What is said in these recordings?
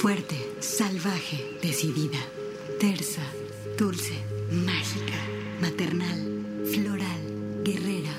Fuerte, salvaje, decidida. Tersa, dulce, mágica, maternal, floral, guerrera,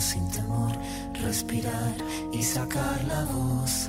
sin temor, respirar y sacar la voz.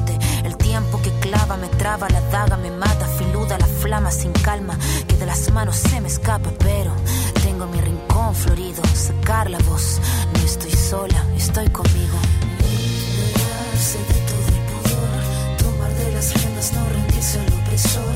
tiempo que clava me traba, la daga me mata, filuda la flama sin calma, que de las manos se me escapa, pero tengo mi rincón florido, sacar la voz, no estoy sola, estoy conmigo. Liberarse de todo el pudor, tomar de las riendas, no rendirse al opresor,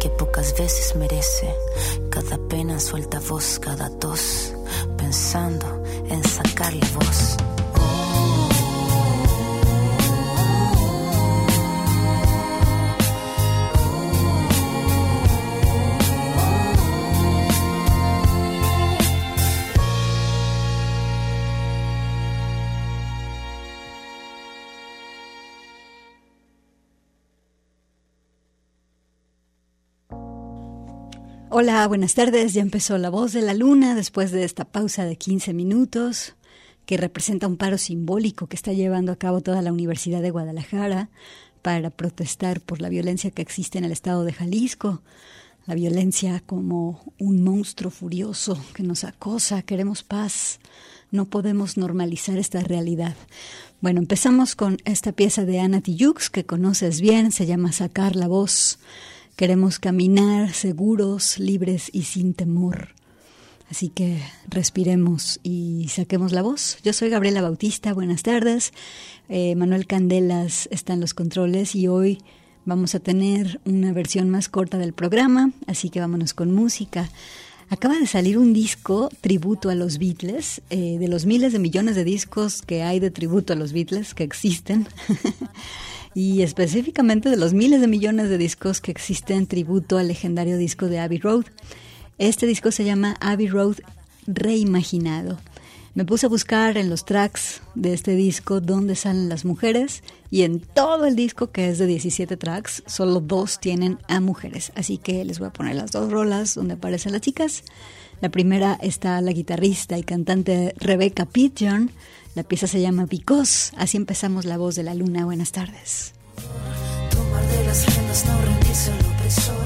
que pocas veces merece. Cada pena suelta voz, cada tos, pensando en sacar la voz. Hola, buenas tardes. Ya empezó La Voz de la Luna después de esta pausa de 15 minutos. que representa un paro simbólico que está llevando a cabo toda la Universidad de Guadalajara para protestar por la violencia que existe en el estado de Jalisco, la violencia como un monstruo furioso que nos acosa, queremos paz, no podemos normalizar esta realidad. Bueno, empezamos con esta pieza de Ana Tijoux que conoces bien, se llama Sacar la voz. Queremos caminar seguros, libres y sin temor. Así que respiremos y saquemos la voz. Yo soy Gabriela Bautista, buenas tardes. Eh, Manuel Candelas está en los controles y hoy vamos a tener una versión más corta del programa, así que vámonos con música. Acaba de salir un disco tributo a los Beatles, eh, de los miles de millones de discos que hay de tributo a los Beatles que existen, y específicamente de los miles de millones de discos que existen tributo al legendario disco de Abbey Road. Este disco se llama Abbey Road Reimaginado. Me puse a buscar en los tracks de este disco dónde salen las mujeres y en todo el disco, que es de 17 tracks, solo dos tienen a mujeres. Así que les voy a poner las dos rolas donde aparecen las chicas. La primera está la guitarrista y cantante Rebecca Pidgeon. La pieza se llama Because. Así empezamos La Voz de la Luna. Buenas tardes. Tomar de las no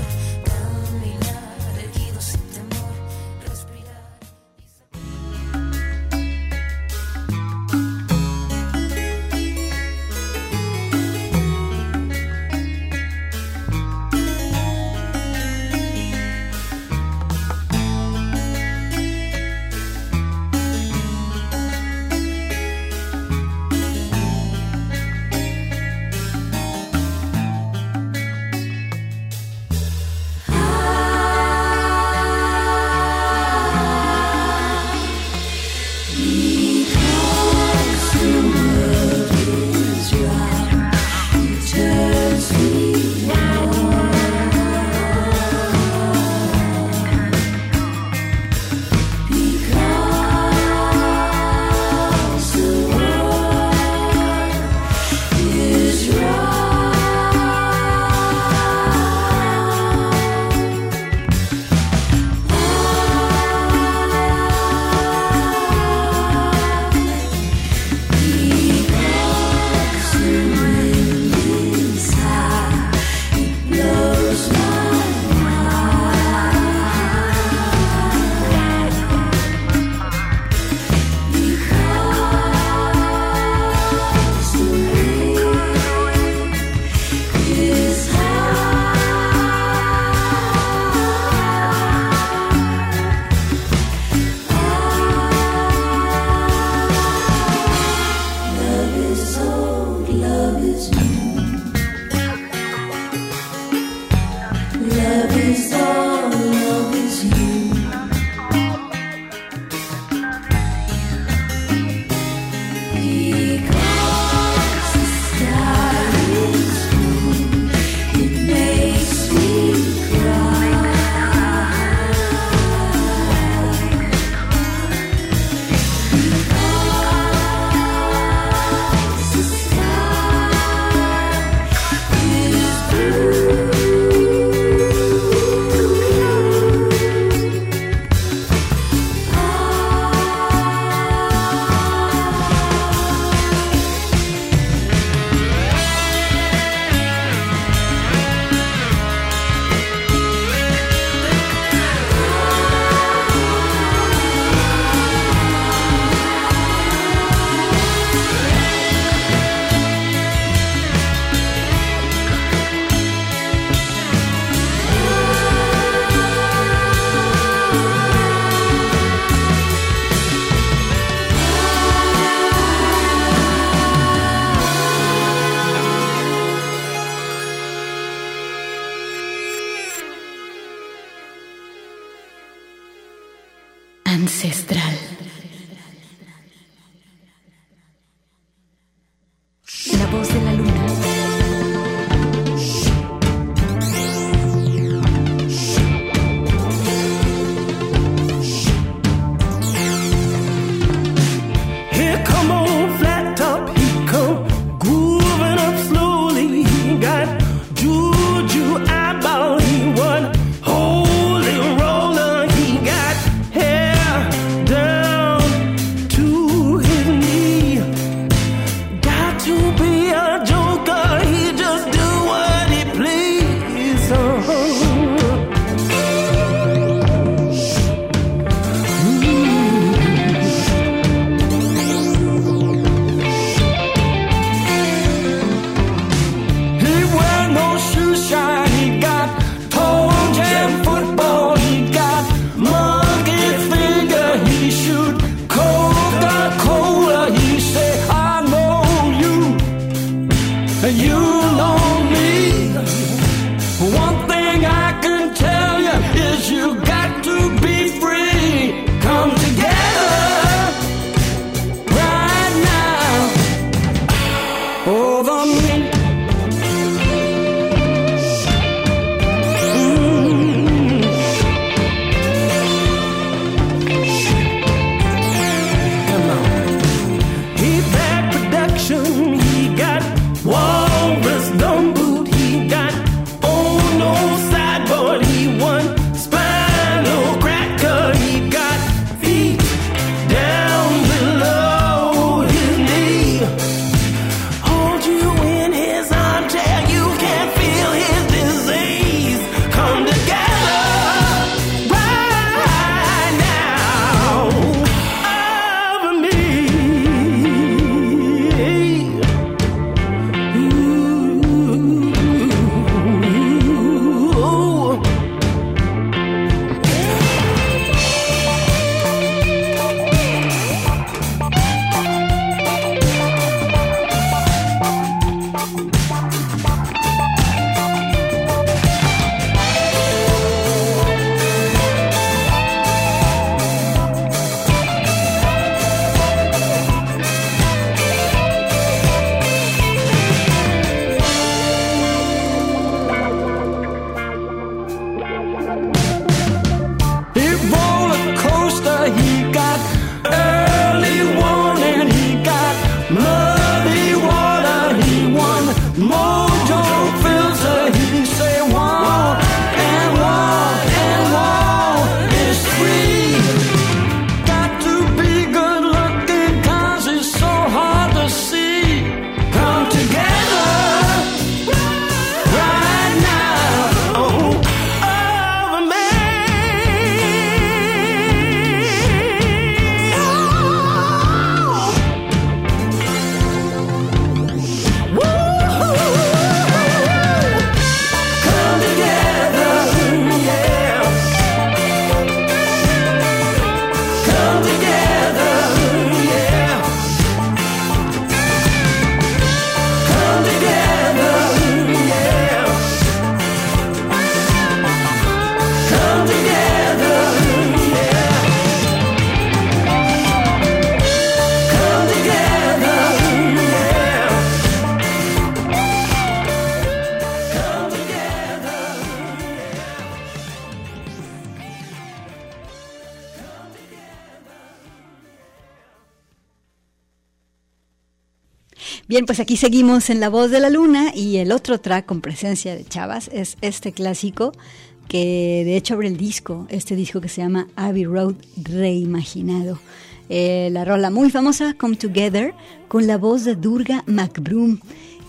Pues aquí seguimos en La Voz de la Luna y el otro track con presencia de Chavas es este clásico que de hecho abre el disco, este disco que se llama Abbey Road Reimaginado. Eh, la rola muy famosa, Come Together, con la voz de Durga McBroom.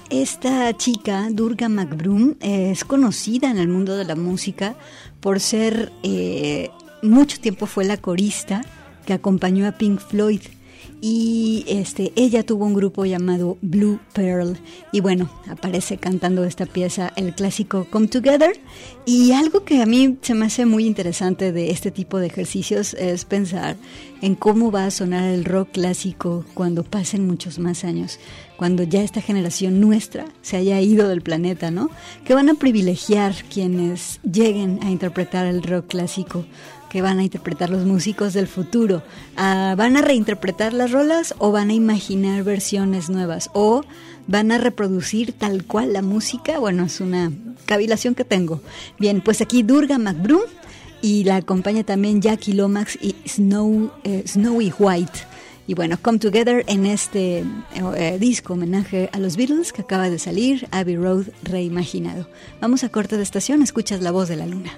Esta chica, Durga McBroom, es conocida en el mundo de la música por ser, eh, mucho tiempo fue la corista que acompañó a Pink Floyd y este ella tuvo un grupo llamado Blue Pearl. Y bueno aparece cantando esta pieza el clásico Come Together. Y algo que a mí se me hace muy interesante de este tipo de ejercicios es pensar en cómo va a sonar el rock clásico cuando pasen muchos más años cuando ya esta generación nuestra se haya ido del planeta no que van a privilegiar quienes lleguen a interpretar el rock clásico que van a interpretar los músicos del futuro? Ah, ¿Van a reinterpretar las rolas o van a imaginar versiones nuevas? ¿O van a reproducir tal cual la música? Bueno, es una cavilación que tengo. Bien, pues aquí Durga McBroom y la acompaña también Jackie Lomax y Snow, eh, Snowy White. Y bueno, Come Together en este eh, disco homenaje a los Beatles que acaba de salir, Abbey Road reimaginado. Vamos a corte de estación, escuchas la voz de la luna.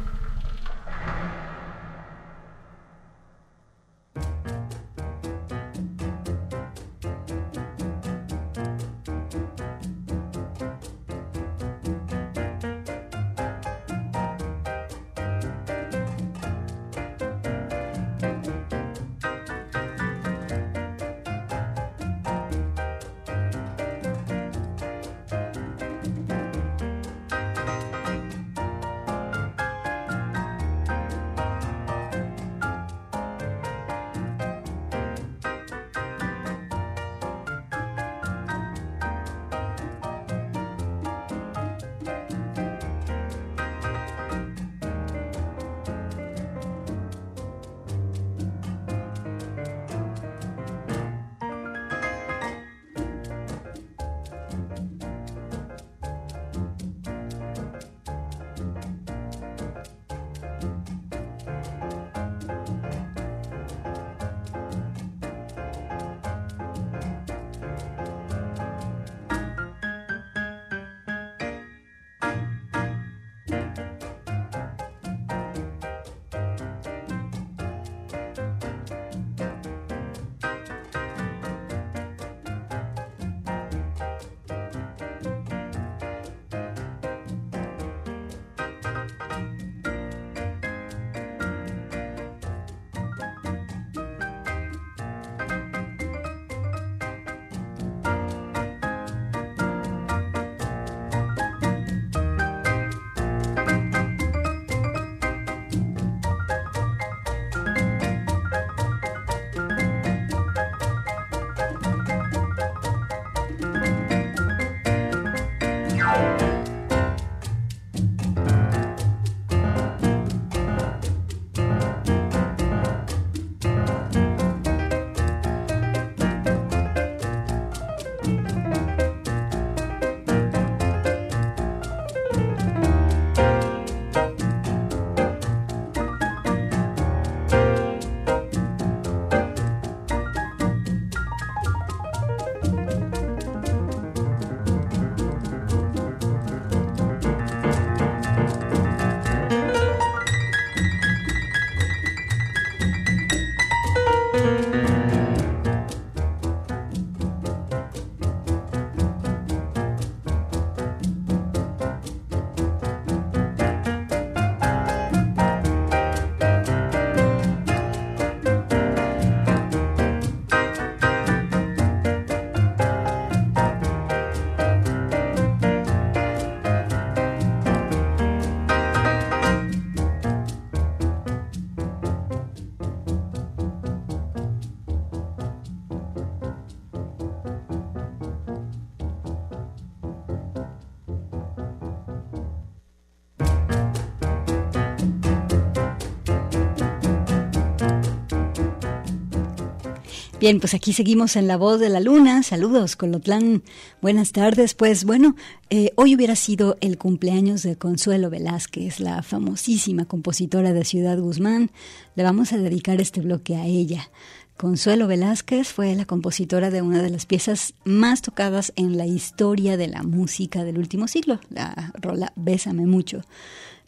Bien, pues aquí seguimos en La Voz de la Luna. Saludos, Colotlán. Buenas tardes. Pues bueno, eh, hoy hubiera sido el cumpleaños de Consuelo Velázquez, la famosísima compositora de Ciudad Guzmán. Le vamos a dedicar este bloque a ella. Consuelo Velázquez fue la compositora de una de las piezas más tocadas en la historia de la música del último siglo, la rola Bésame mucho.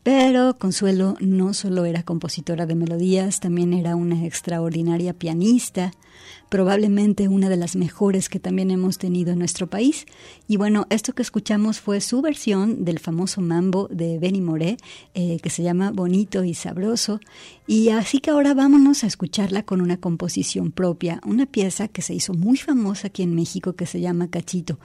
Pero Consuelo no solo era compositora de melodías, también era una extraordinaria pianista, probablemente una de las mejores que también hemos tenido en nuestro país. Y bueno, esto que escuchamos fue su versión del famoso mambo de Benny Moré, eh, que se llama Bonito y Sabroso. Y así que ahora vámonos a escucharla con una composición propia, una pieza que se hizo muy famosa aquí en México que se llama Cachito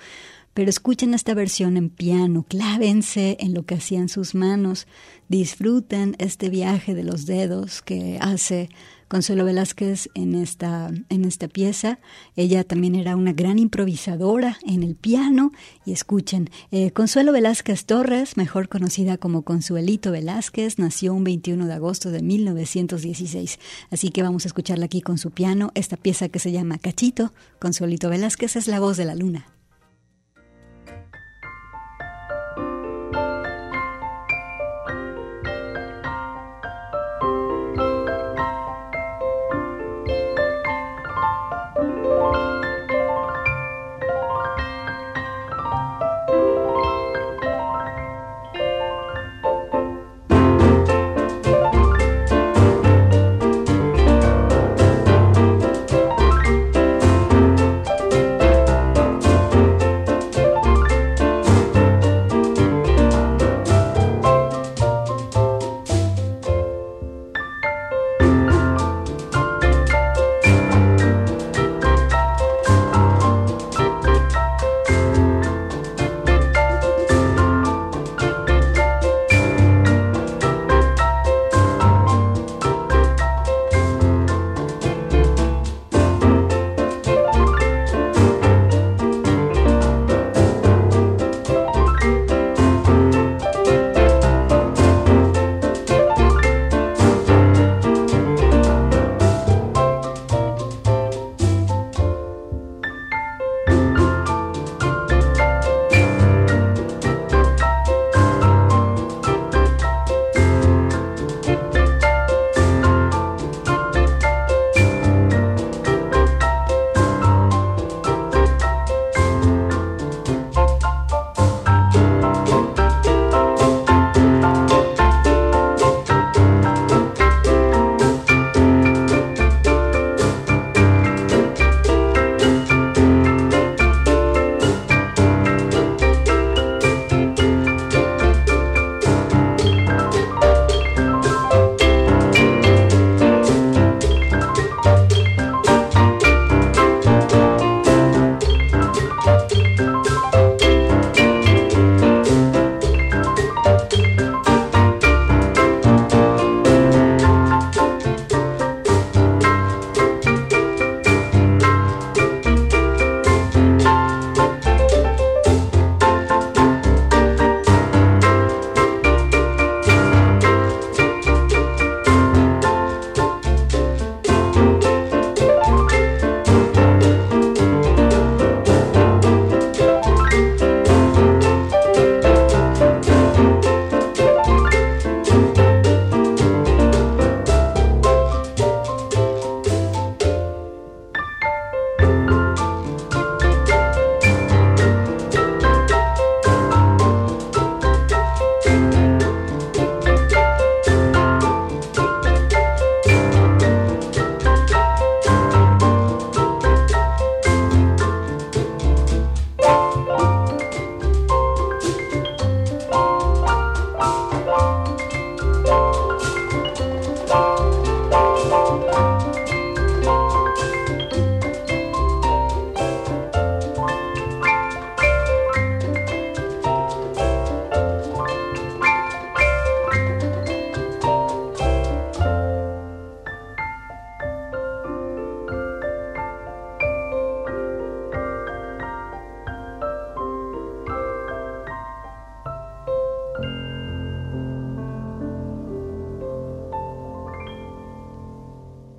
pero escuchen esta versión en piano, clávense en lo que hacían sus manos, disfruten este viaje de los dedos que hace Consuelo Velázquez en esta, en esta pieza. Ella también era una gran improvisadora en el piano. Y escuchen, eh, Consuelo Velázquez Torres, mejor conocida como Consuelito Velázquez, nació un 21 de agosto de 1916. Así que vamos a escucharla aquí con su piano, esta pieza que se llama Cachito. Consuelito Velázquez es la voz de la luna.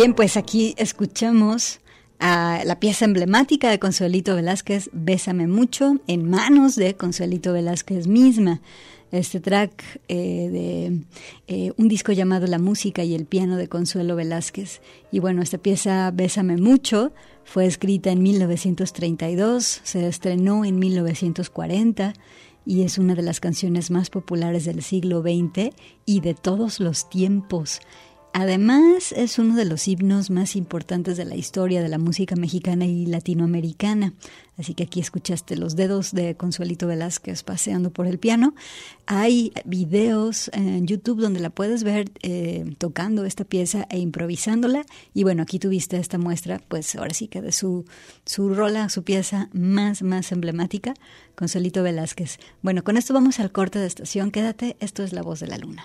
Bien, pues aquí escuchamos a la pieza emblemática de Consuelito Velázquez, Bésame mucho, en manos de Consuelito Velázquez misma. Este track eh, de eh, un disco llamado La música y el piano de Consuelo Velázquez. Y bueno, esta pieza Bésame mucho fue escrita en 1932, se estrenó en 1940 y es una de las canciones más populares del siglo XX y de todos los tiempos Además, es uno de los himnos más importantes de la historia de la música mexicana y latinoamericana. Así que aquí escuchaste los dedos de Consuelito Velázquez paseando por el piano. Hay videos en YouTube donde la puedes ver eh, tocando esta pieza e improvisándola. Y bueno, aquí tuviste esta muestra, pues ahora sí que de su, su rola, su pieza más, más emblemática, Consuelito Velázquez. Bueno, con esto vamos al corte de estación. Quédate, esto es La Voz de la Luna.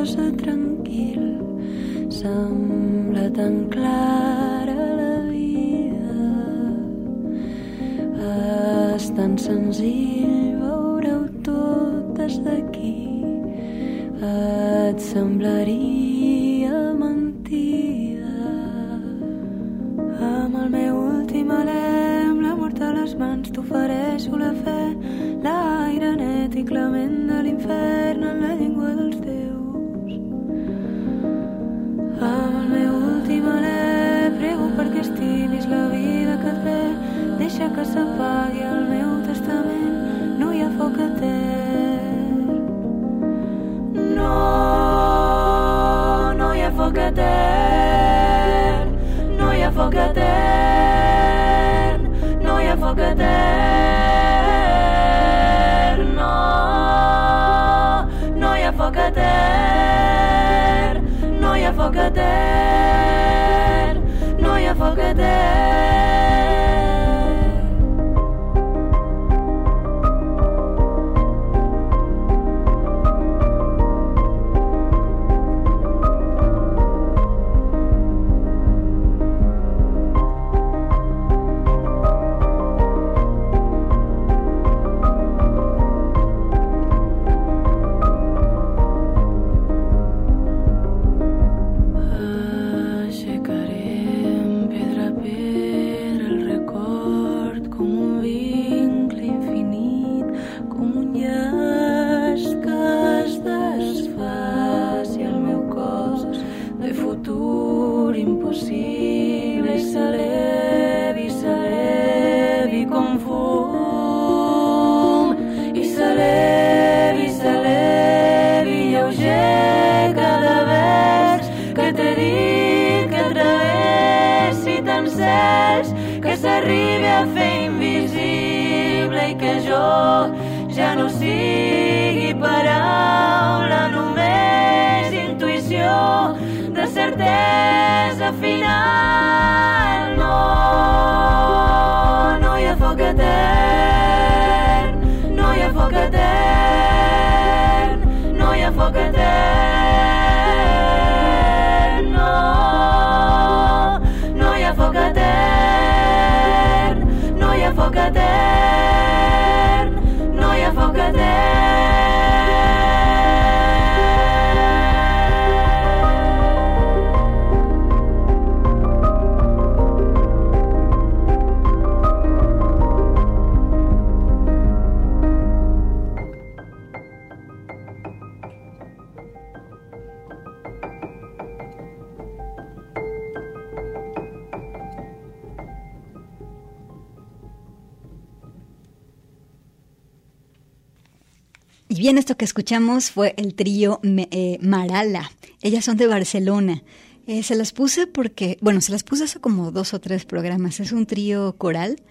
Reposa tranquil, sembla tan clara la vida. És tan senzill veure-ho tot des d'aquí, et semblaria mentida. Amb el meu últim alè, amb la mort a les mans, t'ofereixo la fe, l'aire net i clement de l'infern en la llengua deixa que s'apagui el meu testament, no hi ha foc etern. No, no hi ha foc etern, no hi ha foc etern, no hi ha foc etern. foc etern, no hi ha foc etern, no hi ha foc etern. Bien, esto que escuchamos fue el trío eh, Marala. Ellas son de Barcelona. Eh, se las puse porque, bueno, se las puse hace como dos o tres programas. Es un trío coral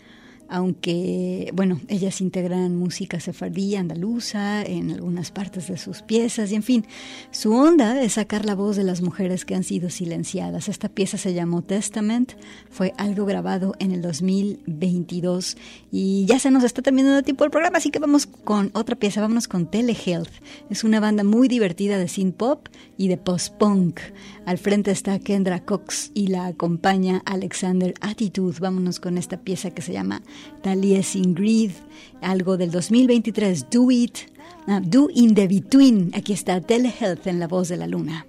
aunque, bueno, ellas integran música sefardí, andaluza, en algunas partes de sus piezas, y en fin, su onda es sacar la voz de las mujeres que han sido silenciadas. Esta pieza se llamó Testament, fue algo grabado en el 2022, y ya se nos está terminando el tiempo del programa, así que vamos con otra pieza, vámonos con Telehealth. Es una banda muy divertida de synth pop y de post-punk. Al frente está Kendra Cox y la acompaña Alexander Attitude. Vámonos con esta pieza que se llama Taliesin Greed, algo del 2023, Do It, ah, Do in the Between. Aquí está Telehealth en la voz de la luna.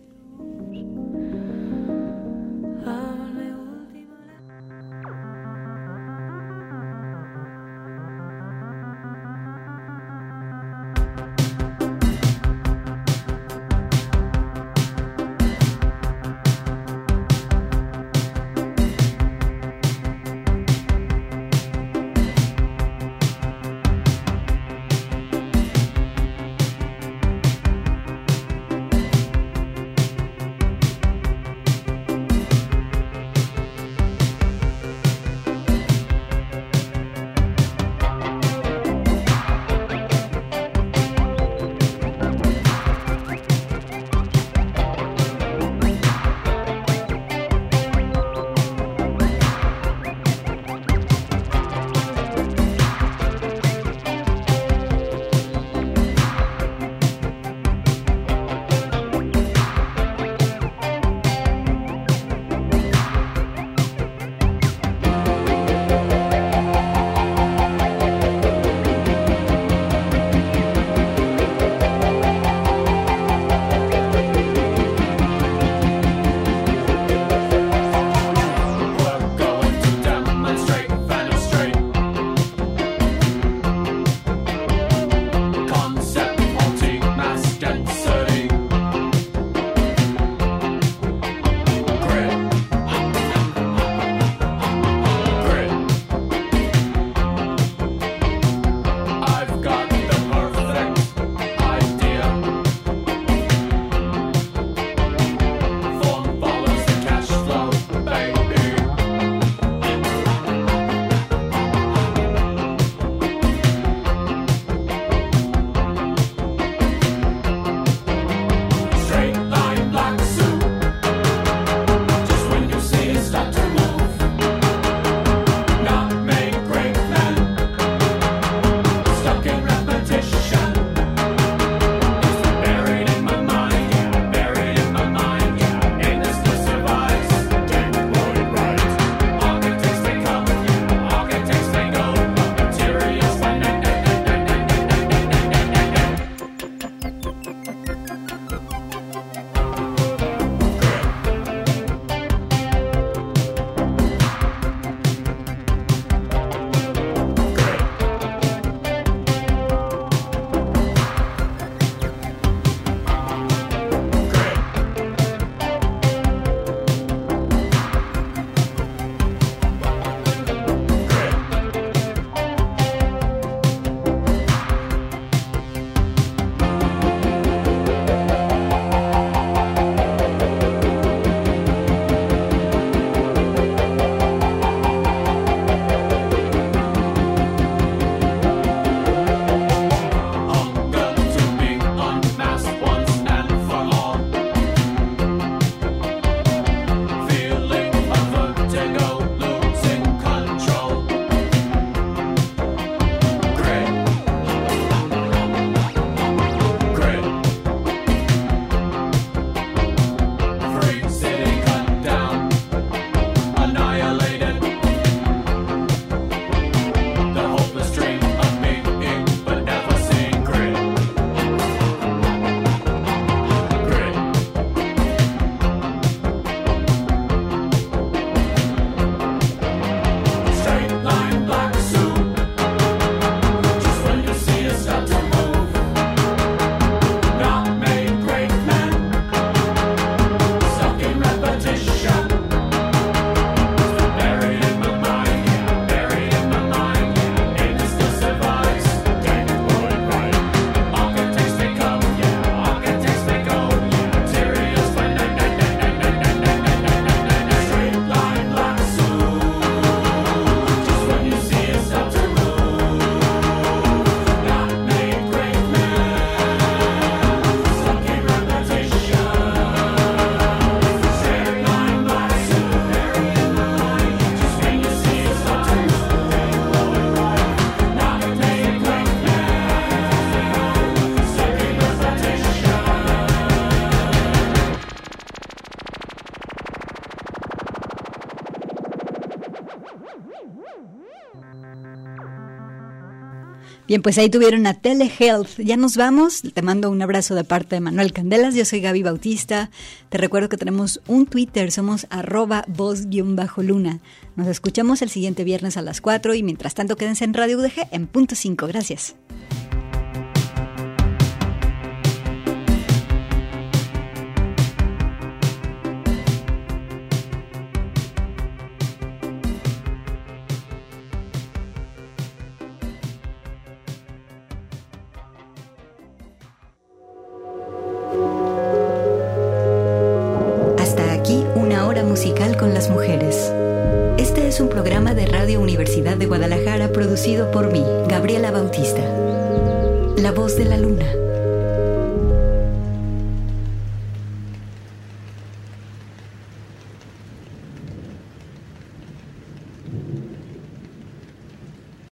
Bien, pues ahí tuvieron a Telehealth. Ya nos vamos. Te mando un abrazo de parte de Manuel Candelas. Yo soy Gaby Bautista. Te recuerdo que tenemos un Twitter. Somos arroba voz-luna. Nos escuchamos el siguiente viernes a las 4 y mientras tanto quédense en Radio UDG en punto 5. Gracias.